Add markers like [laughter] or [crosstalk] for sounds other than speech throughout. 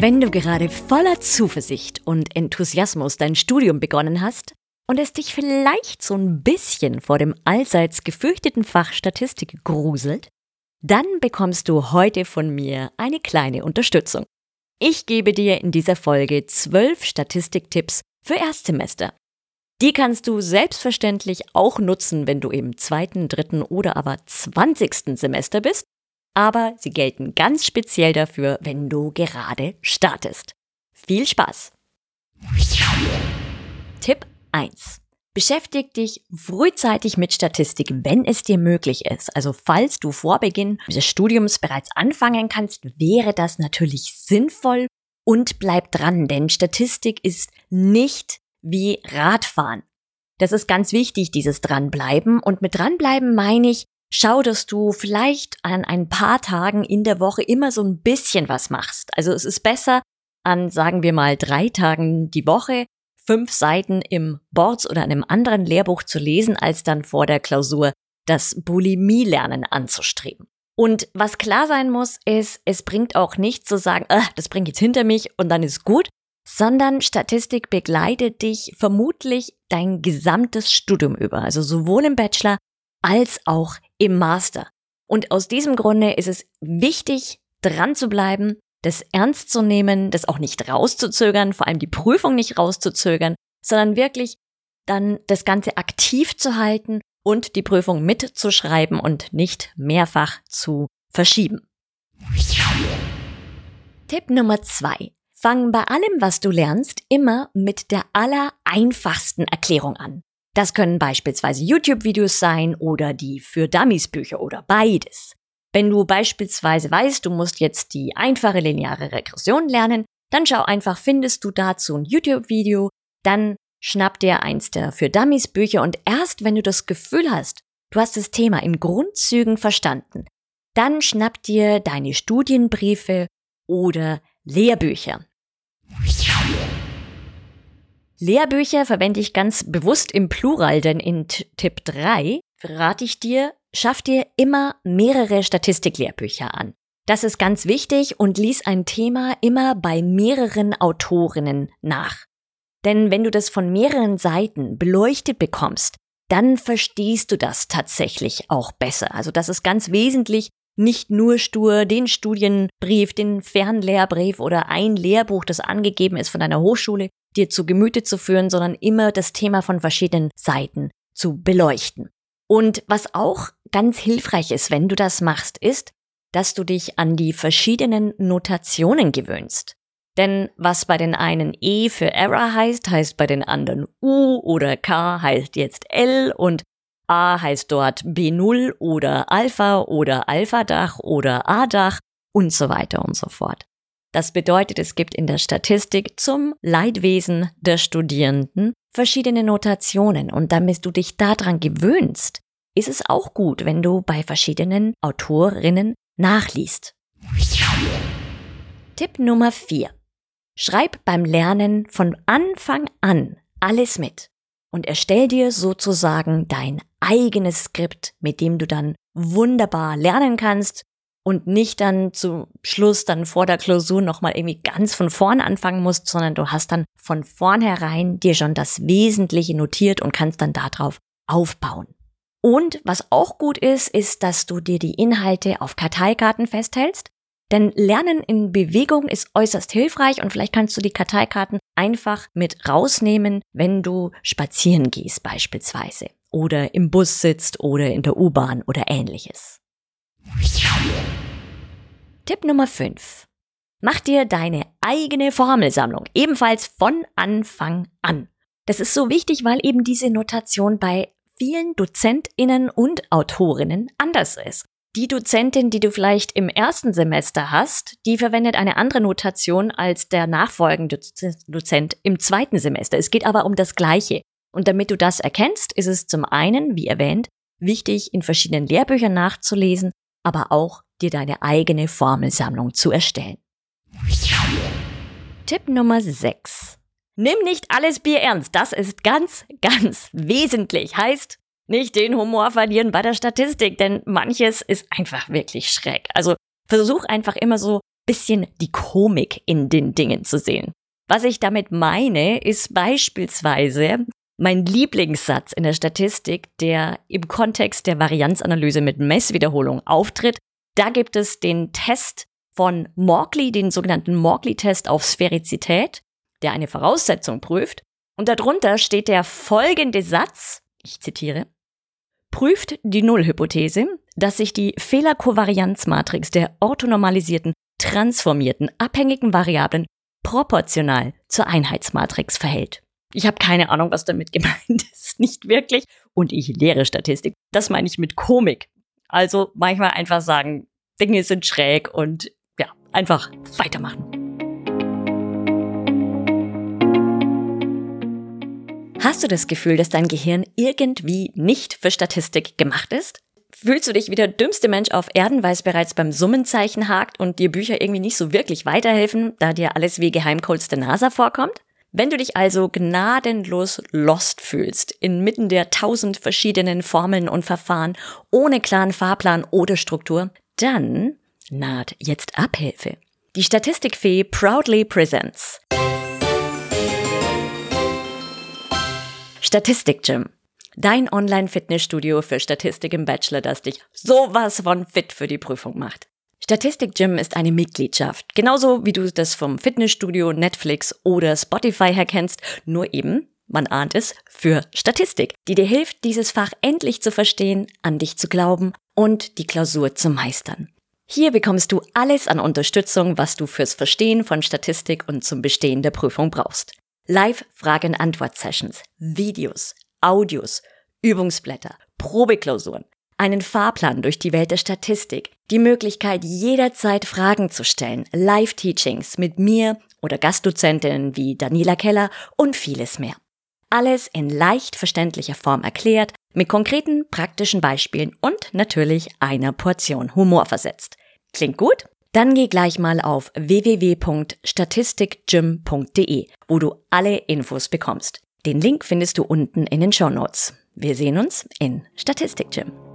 Wenn du gerade voller Zuversicht und Enthusiasmus dein Studium begonnen hast und es dich vielleicht so ein bisschen vor dem allseits gefürchteten Fach Statistik gruselt, dann bekommst du heute von mir eine kleine Unterstützung. Ich gebe dir in dieser Folge zwölf Statistiktipps für Erstsemester. Die kannst du selbstverständlich auch nutzen, wenn du im zweiten, dritten oder aber zwanzigsten Semester bist aber sie gelten ganz speziell dafür, wenn du gerade startest. Viel Spaß! Tipp 1. Beschäftig dich frühzeitig mit Statistik, wenn es dir möglich ist. Also falls du vor Beginn des Studiums bereits anfangen kannst, wäre das natürlich sinnvoll und bleib dran, denn Statistik ist nicht wie Radfahren. Das ist ganz wichtig, dieses Dranbleiben. Und mit Dranbleiben meine ich, schau, dass du vielleicht an ein paar Tagen in der Woche immer so ein bisschen was machst. Also es ist besser, an, sagen wir mal, drei Tagen die Woche fünf Seiten im Boards oder einem anderen Lehrbuch zu lesen, als dann vor der Klausur das Bulimie-Lernen anzustreben. Und was klar sein muss, ist, es bringt auch nicht zu sagen, ah, das bringt jetzt hinter mich und dann ist gut, sondern Statistik begleitet dich vermutlich dein gesamtes Studium über, also sowohl im Bachelor als auch im Master. Und aus diesem Grunde ist es wichtig, dran zu bleiben, das ernst zu nehmen, das auch nicht rauszuzögern, vor allem die Prüfung nicht rauszuzögern, sondern wirklich dann das Ganze aktiv zu halten und die Prüfung mitzuschreiben und nicht mehrfach zu verschieben. Tipp Nummer zwei. Fang bei allem, was du lernst, immer mit der allereinfachsten Erklärung an. Das können beispielsweise YouTube-Videos sein oder die für Dummies Bücher oder beides. Wenn du beispielsweise weißt, du musst jetzt die einfache lineare Regression lernen, dann schau einfach, findest du dazu ein YouTube-Video, dann schnapp dir eins der für Dummies Bücher und erst wenn du das Gefühl hast, du hast das Thema in Grundzügen verstanden, dann schnapp dir deine Studienbriefe oder Lehrbücher. Lehrbücher verwende ich ganz bewusst im Plural, denn in Tipp 3 rate ich dir, schaff dir immer mehrere Statistiklehrbücher an. Das ist ganz wichtig und lies ein Thema immer bei mehreren Autorinnen nach. Denn wenn du das von mehreren Seiten beleuchtet bekommst, dann verstehst du das tatsächlich auch besser. Also das ist ganz wesentlich, nicht nur stur den Studienbrief, den Fernlehrbrief oder ein Lehrbuch, das angegeben ist von deiner Hochschule, dir zu Gemüte zu führen, sondern immer das Thema von verschiedenen Seiten zu beleuchten. Und was auch ganz hilfreich ist, wenn du das machst, ist, dass du dich an die verschiedenen Notationen gewöhnst. Denn was bei den einen E für Error heißt, heißt bei den anderen U oder K heißt jetzt L und A heißt dort B0 oder Alpha oder Alpha-Dach oder A-Dach und so weiter und so fort. Das bedeutet, es gibt in der Statistik zum Leidwesen der Studierenden verschiedene Notationen und damit du dich daran gewöhnst, ist es auch gut, wenn du bei verschiedenen Autorinnen nachliest. Tipp Nummer 4. Schreib beim Lernen von Anfang an alles mit und erstell dir sozusagen dein eigenes Skript, mit dem du dann wunderbar lernen kannst und nicht dann zum Schluss dann vor der Klausur nochmal irgendwie ganz von vorn anfangen musst, sondern du hast dann von vornherein dir schon das Wesentliche notiert und kannst dann darauf aufbauen. Und was auch gut ist, ist, dass du dir die Inhalte auf Karteikarten festhältst. Denn Lernen in Bewegung ist äußerst hilfreich und vielleicht kannst du die Karteikarten einfach mit rausnehmen, wenn du spazieren gehst beispielsweise oder im Bus sitzt oder in der U-Bahn oder ähnliches. Tipp Nummer 5. Mach dir deine eigene Formelsammlung, ebenfalls von Anfang an. Das ist so wichtig, weil eben diese Notation bei vielen DozentInnen und Autorinnen anders ist. Die Dozentin, die du vielleicht im ersten Semester hast, die verwendet eine andere Notation als der nachfolgende Dozent im zweiten Semester. Es geht aber um das Gleiche. Und damit du das erkennst, ist es zum einen, wie erwähnt, wichtig, in verschiedenen Lehrbüchern nachzulesen, aber auch dir deine eigene Formelsammlung zu erstellen. Tipp Nummer 6. Nimm nicht alles Bier ernst. Das ist ganz, ganz wesentlich. Heißt, nicht den Humor verlieren bei der Statistik, denn manches ist einfach wirklich schräg. Also versuch einfach immer so bisschen die Komik in den Dingen zu sehen. Was ich damit meine, ist beispielsweise mein Lieblingssatz in der Statistik, der im Kontext der Varianzanalyse mit Messwiederholung auftritt. Da gibt es den Test von Morkley, den sogenannten Morkley-Test auf Sphärizität, der eine Voraussetzung prüft. Und darunter steht der folgende Satz, ich zitiere, prüft die Nullhypothese, dass sich die Fehlerkovarianzmatrix der orthonormalisierten, transformierten, abhängigen Variablen proportional zur Einheitsmatrix verhält. Ich habe keine Ahnung, was damit gemeint [laughs] ist, nicht wirklich. Und ich lehre Statistik. Das meine ich mit Komik. Also manchmal einfach sagen, Dinge sind schräg und ja, einfach weitermachen. Hast du das Gefühl, dass dein Gehirn irgendwie nicht für Statistik gemacht ist? Fühlst du dich wie der dümmste Mensch auf Erden, weil es bereits beim Summenzeichen hakt und dir Bücher irgendwie nicht so wirklich weiterhelfen, da dir alles wie Geheimcodes der NASA vorkommt? Wenn du dich also gnadenlos lost fühlst, inmitten der tausend verschiedenen Formeln und Verfahren, ohne klaren Fahrplan oder Struktur, dann naht jetzt Abhilfe. Die Statistikfee proudly presents Statistik Gym. Dein Online-Fitnessstudio für Statistik im Bachelor, das dich sowas von fit für die Prüfung macht. Statistik Gym ist eine Mitgliedschaft, genauso wie du das vom Fitnessstudio, Netflix oder Spotify her kennst, nur eben, man ahnt es, für Statistik, die dir hilft, dieses Fach endlich zu verstehen, an dich zu glauben und die Klausur zu meistern. Hier bekommst du alles an Unterstützung, was du fürs Verstehen von Statistik und zum Bestehen der Prüfung brauchst. Live-Fragen-Antwort-Sessions, Videos, Audios, Übungsblätter, Probeklausuren, einen Fahrplan durch die Welt der Statistik, die Möglichkeit jederzeit Fragen zu stellen, Live-Teachings mit mir oder Gastdozentinnen wie Daniela Keller und vieles mehr. Alles in leicht verständlicher Form erklärt, mit konkreten praktischen Beispielen und natürlich einer Portion Humor versetzt. Klingt gut? Dann geh gleich mal auf www.statistikgym.de, wo du alle Infos bekommst. Den Link findest du unten in den Show Notes. Wir sehen uns in Statistikgym.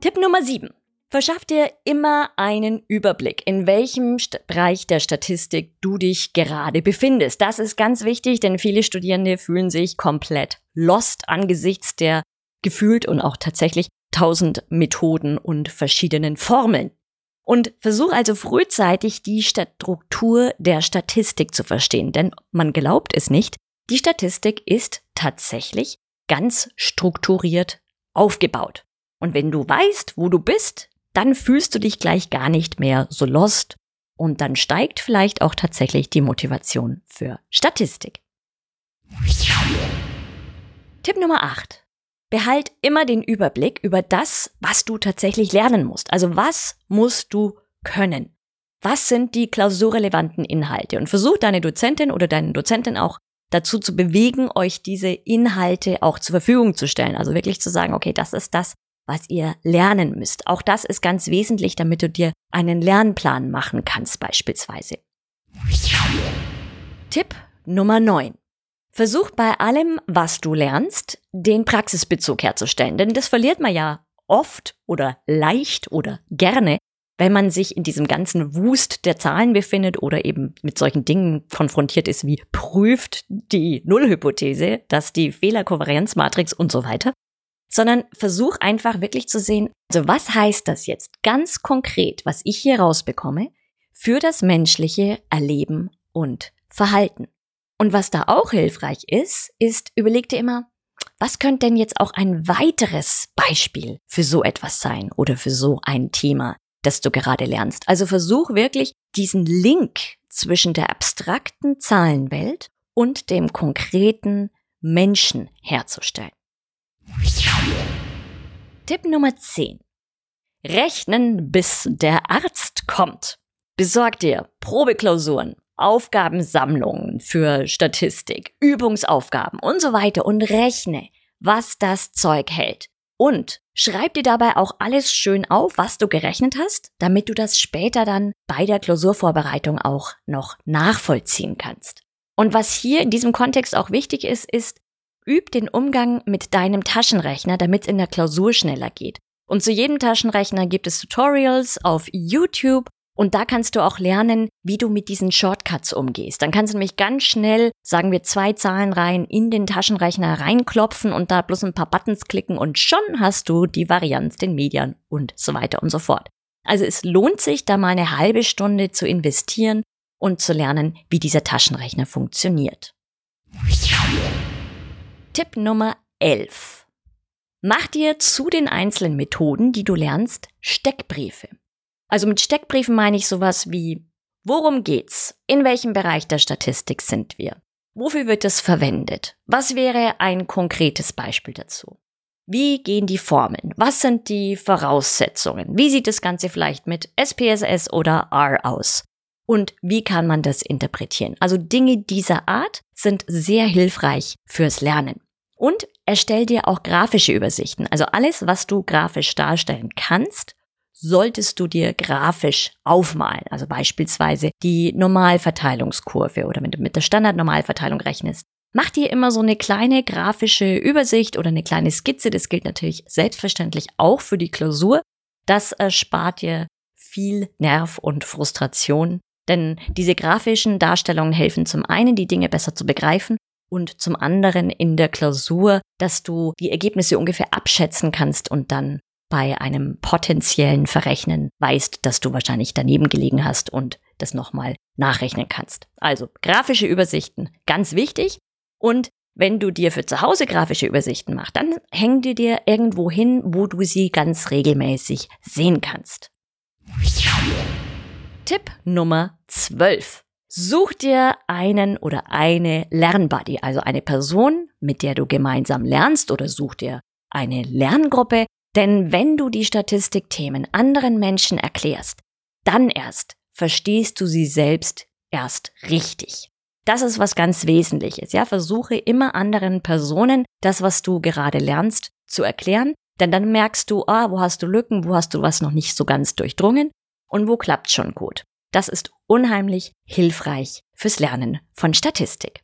Tipp Nummer 7. Verschaff dir immer einen Überblick, in welchem Bereich der Statistik du dich gerade befindest. Das ist ganz wichtig, denn viele Studierende fühlen sich komplett lost angesichts der gefühlt und auch tatsächlich tausend Methoden und verschiedenen Formeln. Und versuch also frühzeitig die Struktur der Statistik zu verstehen, denn man glaubt es nicht, die Statistik ist tatsächlich ganz strukturiert aufgebaut. Und wenn du weißt, wo du bist, dann fühlst du dich gleich gar nicht mehr so lost und dann steigt vielleicht auch tatsächlich die Motivation für Statistik. Tipp Nummer 8. Behalt immer den Überblick über das, was du tatsächlich lernen musst. Also was musst du können? Was sind die klausurrelevanten Inhalte? Und versuch deine Dozentin oder deinen Dozenten auch dazu zu bewegen, euch diese Inhalte auch zur Verfügung zu stellen. Also wirklich zu sagen, okay, das ist das, was ihr lernen müsst. Auch das ist ganz wesentlich, damit du dir einen Lernplan machen kannst beispielsweise. Tipp Nummer 9. Versuch bei allem, was du lernst, den Praxisbezug herzustellen. Denn das verliert man ja oft oder leicht oder gerne, wenn man sich in diesem ganzen Wust der Zahlen befindet oder eben mit solchen Dingen konfrontiert ist wie prüft die Nullhypothese, dass die Fehlerkovarianzmatrix und so weiter, sondern versuch einfach wirklich zu sehen, also was heißt das jetzt ganz konkret, was ich hier rausbekomme, für das menschliche Erleben und Verhalten. Und was da auch hilfreich ist, ist, überleg dir immer, was könnte denn jetzt auch ein weiteres Beispiel für so etwas sein oder für so ein Thema, das du gerade lernst? Also versuch wirklich diesen Link zwischen der abstrakten Zahlenwelt und dem konkreten Menschen herzustellen. Tipp Nummer 10. Rechnen, bis der Arzt kommt. Besorg dir Probeklausuren, Aufgabensammlungen für Statistik, Übungsaufgaben und so weiter und rechne, was das Zeug hält. Und schreib dir dabei auch alles schön auf, was du gerechnet hast, damit du das später dann bei der Klausurvorbereitung auch noch nachvollziehen kannst. Und was hier in diesem Kontext auch wichtig ist, ist, üb den Umgang mit deinem Taschenrechner, damit es in der Klausur schneller geht. Und zu jedem Taschenrechner gibt es Tutorials auf YouTube und da kannst du auch lernen, wie du mit diesen Shortcuts umgehst. Dann kannst du nämlich ganz schnell, sagen wir, zwei Zahlenreihen in den Taschenrechner reinklopfen und da bloß ein paar Buttons klicken und schon hast du die Varianz, den Median und so weiter und so fort. Also es lohnt sich, da mal eine halbe Stunde zu investieren und zu lernen, wie dieser Taschenrechner funktioniert. Tipp Nummer 11. Mach dir zu den einzelnen Methoden, die du lernst, Steckbriefe. Also mit Steckbriefen meine ich sowas wie, worum geht's? In welchem Bereich der Statistik sind wir? Wofür wird es verwendet? Was wäre ein konkretes Beispiel dazu? Wie gehen die Formeln? Was sind die Voraussetzungen? Wie sieht das Ganze vielleicht mit SPSS oder R aus? Und wie kann man das interpretieren? Also Dinge dieser Art sind sehr hilfreich fürs Lernen. Und erstell dir auch grafische Übersichten. Also alles, was du grafisch darstellen kannst, solltest du dir grafisch aufmalen. Also beispielsweise die Normalverteilungskurve oder wenn du mit der Standardnormalverteilung rechnest. Mach dir immer so eine kleine grafische Übersicht oder eine kleine Skizze. Das gilt natürlich selbstverständlich auch für die Klausur. Das erspart dir viel Nerv und Frustration. Denn diese grafischen Darstellungen helfen zum einen, die Dinge besser zu begreifen und zum anderen in der Klausur, dass du die Ergebnisse ungefähr abschätzen kannst und dann bei einem potenziellen Verrechnen weißt, dass du wahrscheinlich daneben gelegen hast und das nochmal nachrechnen kannst. Also grafische Übersichten, ganz wichtig. Und wenn du dir für zu Hause grafische Übersichten machst, dann häng die dir irgendwo hin, wo du sie ganz regelmäßig sehen kannst. Tipp Nummer 12. Such dir einen oder eine Lernbuddy, also eine Person, mit der du gemeinsam lernst oder such dir eine Lerngruppe, denn wenn du die Statistikthemen anderen Menschen erklärst, dann erst verstehst du sie selbst erst richtig. Das ist was ganz Wesentliches. Ja, versuche immer anderen Personen das, was du gerade lernst, zu erklären, denn dann merkst du, ah, wo hast du Lücken, wo hast du was noch nicht so ganz durchdrungen und wo klappt schon gut. Das ist unheimlich hilfreich fürs Lernen von Statistik.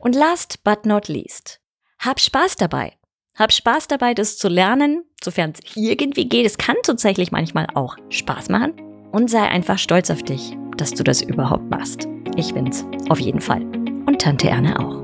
Und last but not least, hab Spaß dabei. Hab Spaß dabei, das zu lernen, sofern es irgendwie geht. Es kann tatsächlich manchmal auch Spaß machen. Und sei einfach stolz auf dich, dass du das überhaupt machst. Ich bin's auf jeden Fall. Und Tante Erne auch.